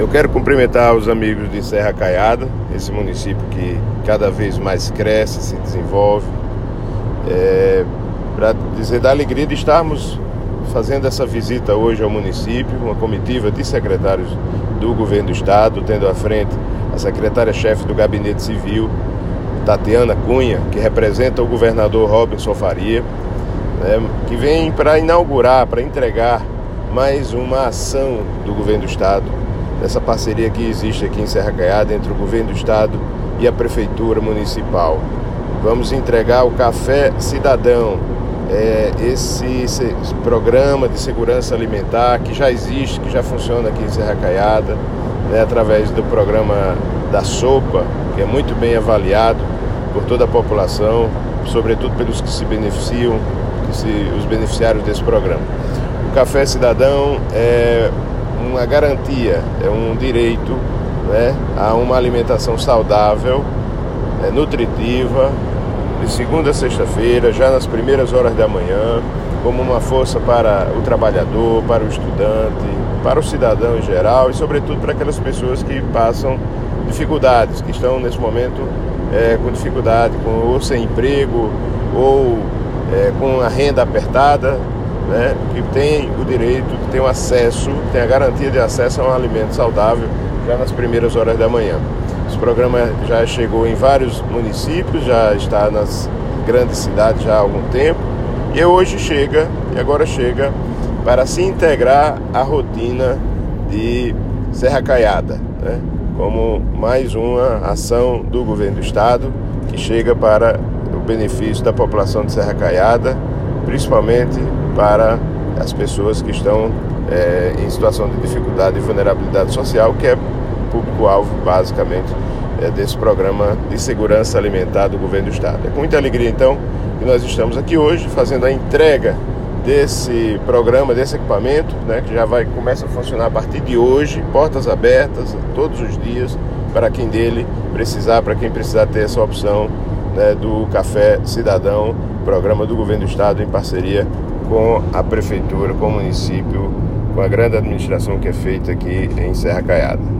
Eu quero cumprimentar os amigos de Serra Caiada, esse município que cada vez mais cresce, se desenvolve, é, para dizer da alegria de estarmos fazendo essa visita hoje ao município, uma comitiva de secretários do governo do estado, tendo à frente a secretária-chefe do gabinete civil, Tatiana Cunha, que representa o governador Robinson Faria, né, que vem para inaugurar, para entregar mais uma ação do governo do estado, dessa parceria que existe aqui em Serra Caiada entre o governo do estado e a prefeitura municipal. Vamos entregar o Café Cidadão, é, esse, esse, programa de segurança alimentar que já existe, que já funciona aqui em Serra Caiada, né, através do programa da sopa, que é muito bem avaliado por toda a população, sobretudo pelos que se beneficiam, que se, os beneficiários desse programa. O Café Cidadão é uma garantia, é um direito né, a uma alimentação saudável, é, nutritiva, de segunda a sexta-feira, já nas primeiras horas da manhã, como uma força para o trabalhador, para o estudante, para o cidadão em geral e, sobretudo, para aquelas pessoas que passam dificuldades, que estão nesse momento é, com dificuldade, com, ou sem emprego, ou é, com a renda apertada, né, que tem o direito, que tem o acesso, tem a garantia de acesso a um alimento saudável já nas primeiras horas da manhã. Esse programa já chegou em vários municípios, já está nas grandes cidades já há algum tempo e hoje chega, e agora chega para se integrar à rotina de Serra Caiada, né? como mais uma ação do governo do estado que chega para o benefício da população de Serra Caiada, principalmente para as pessoas que estão é, em situação de dificuldade e vulnerabilidade social, que é público-alvo, basicamente, é, desse programa de segurança alimentar do governo do Estado. É com muita alegria, então, que nós estamos aqui hoje fazendo a entrega desse programa, desse equipamento, né, que já vai começa a funcionar a partir de hoje, portas abertas todos os dias para quem dele precisar, para quem precisar ter essa opção né, do Café Cidadão, programa do governo do estado em parceria com a prefeitura, com o município, com a grande administração que é feita aqui em Serra Caiada.